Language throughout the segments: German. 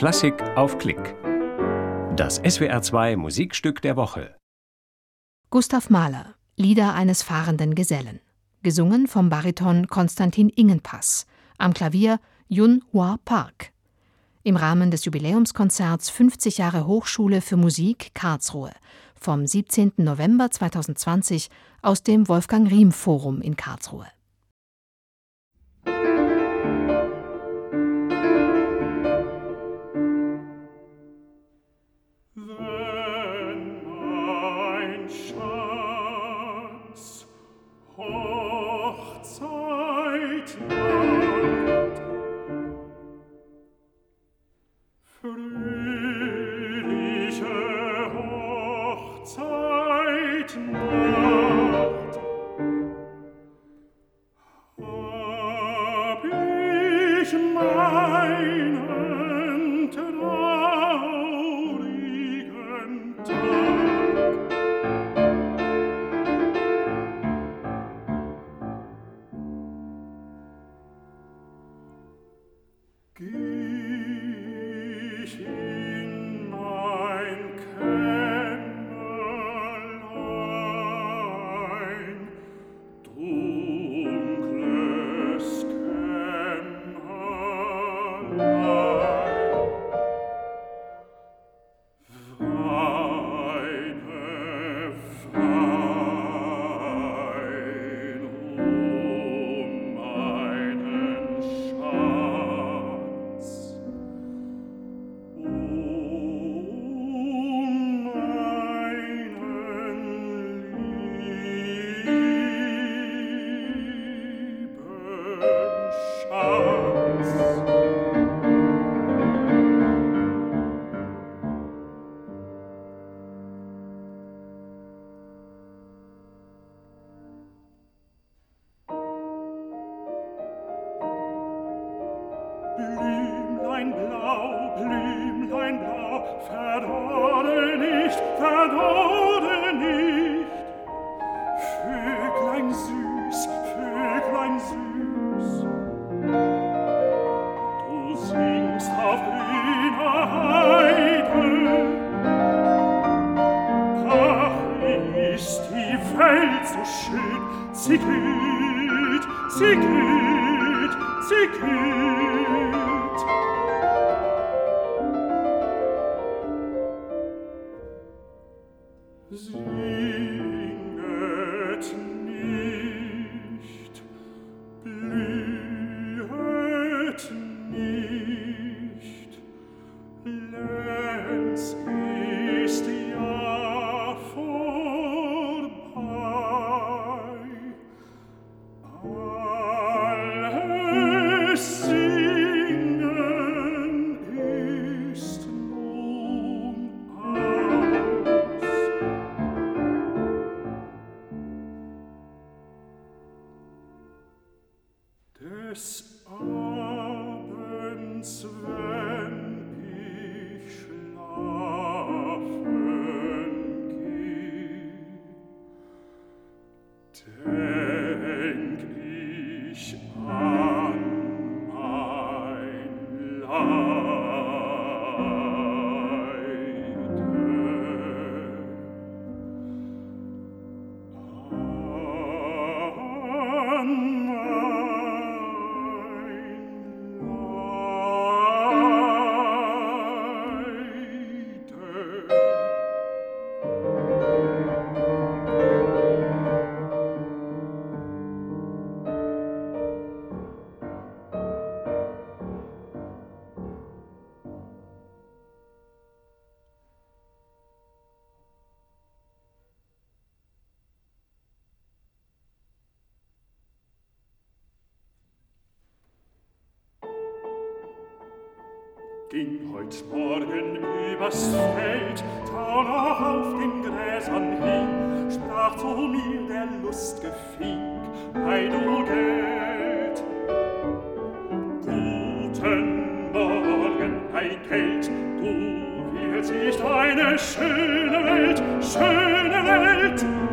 Klassik auf Klick. Das SWR2 Musikstück der Woche. Gustav Mahler, Lieder eines fahrenden Gesellen. Gesungen vom Bariton Konstantin Ingenpass. Am Klavier Yun Hua Park. Im Rahmen des Jubiläumskonzerts 50 Jahre Hochschule für Musik Karlsruhe vom 17. November 2020 aus dem Wolfgang Riem Forum in Karlsruhe. que Siegel! Ging heut Morgen übers Feld, da noch auf den Gräsern hing, sprach zu mir der lustge Fink, Ei, du Geld! Guten Morgen, ei Geld, du willst nicht eine schöne Welt, schöne! Welt.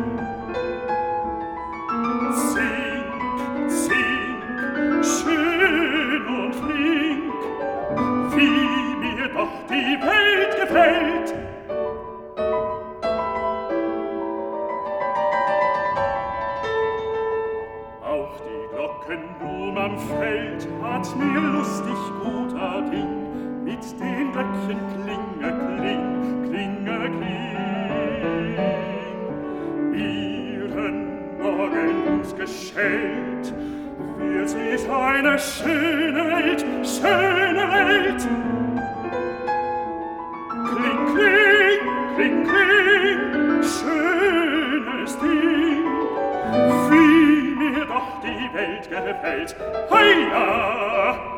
geschält wird sich eine schöne Welt, schöne Welt. Kling, kling, kling, kling, schönes Ding, wie mir doch die Welt gefällt. Heia!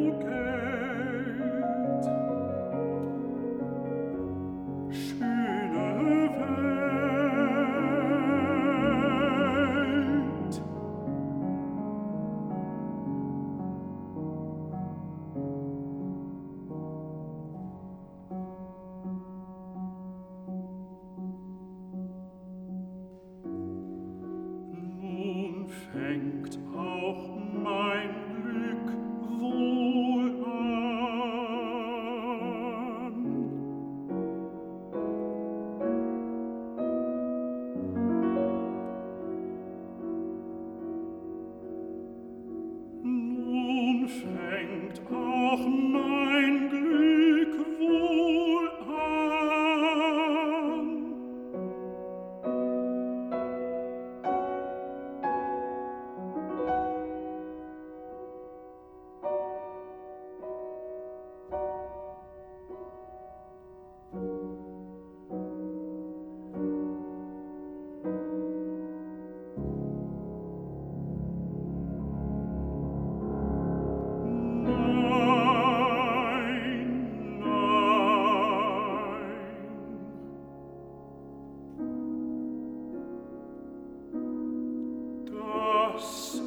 house.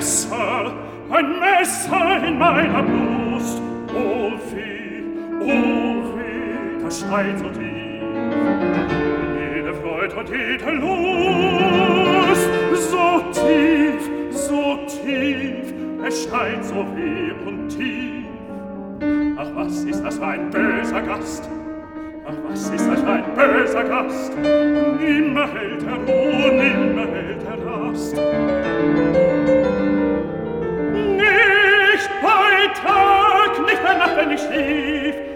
Messer, ein Messer in meiner Brust. Oh weh, oh weh, das schreit so tief. Jede Freude und jede Lust, so tief, so tief, es schreit so weh und tief. Ach, was ist das für ein böser Gast? Ach, was ist das für ein böser Gast? Nimmer hält er Ruhe, nimmer hält Nicht bei Tag, nicht bei Nacht, wenn ich schlief,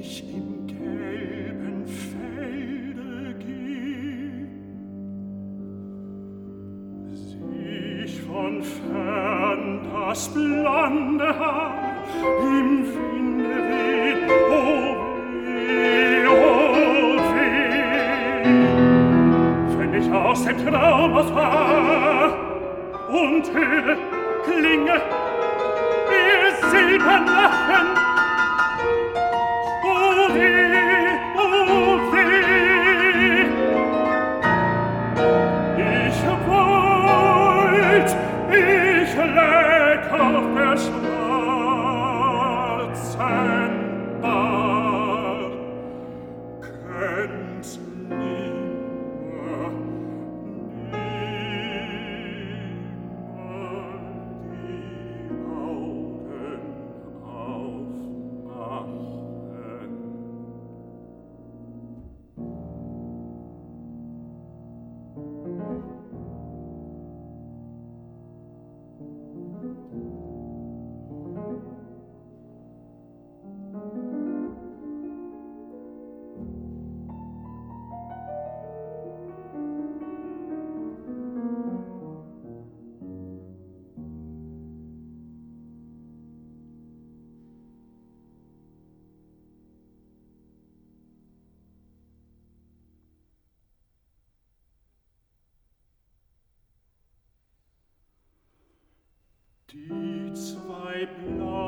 ich im gelben Felde geh. Sich von fern das blonde im Winde weht, oh weh, oh ich aus dem Traum und höre, klinge, ihr silberlachen, Die zwei Blauen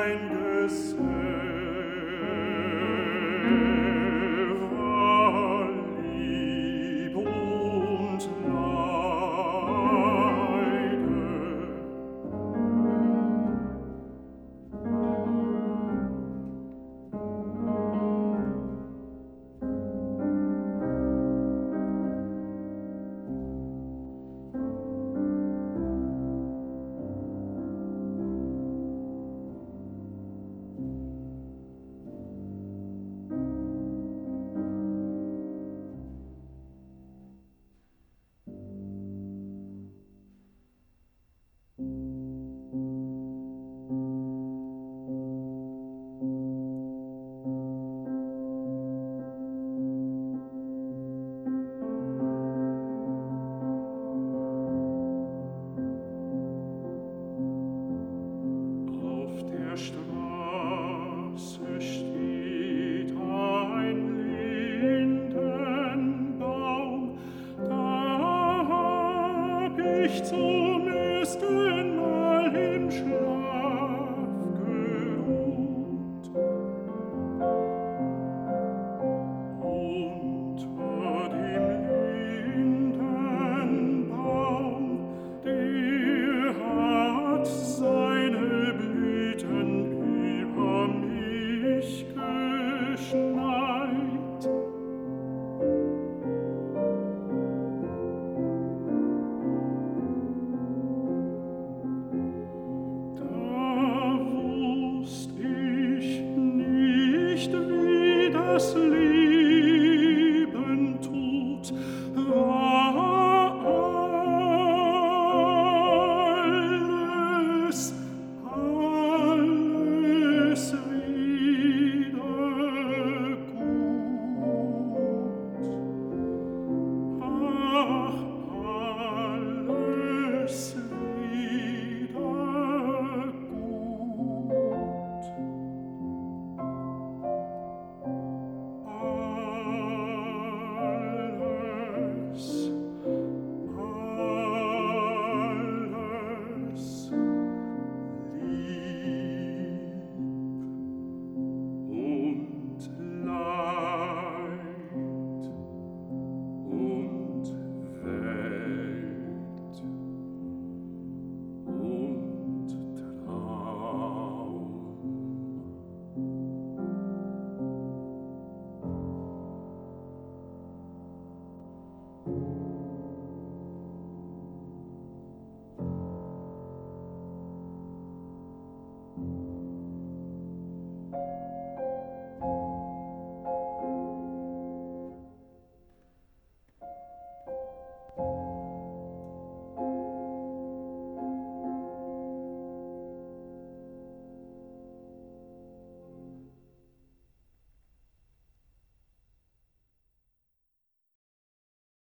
Find us. dich zum ersten Mal hinschenkt.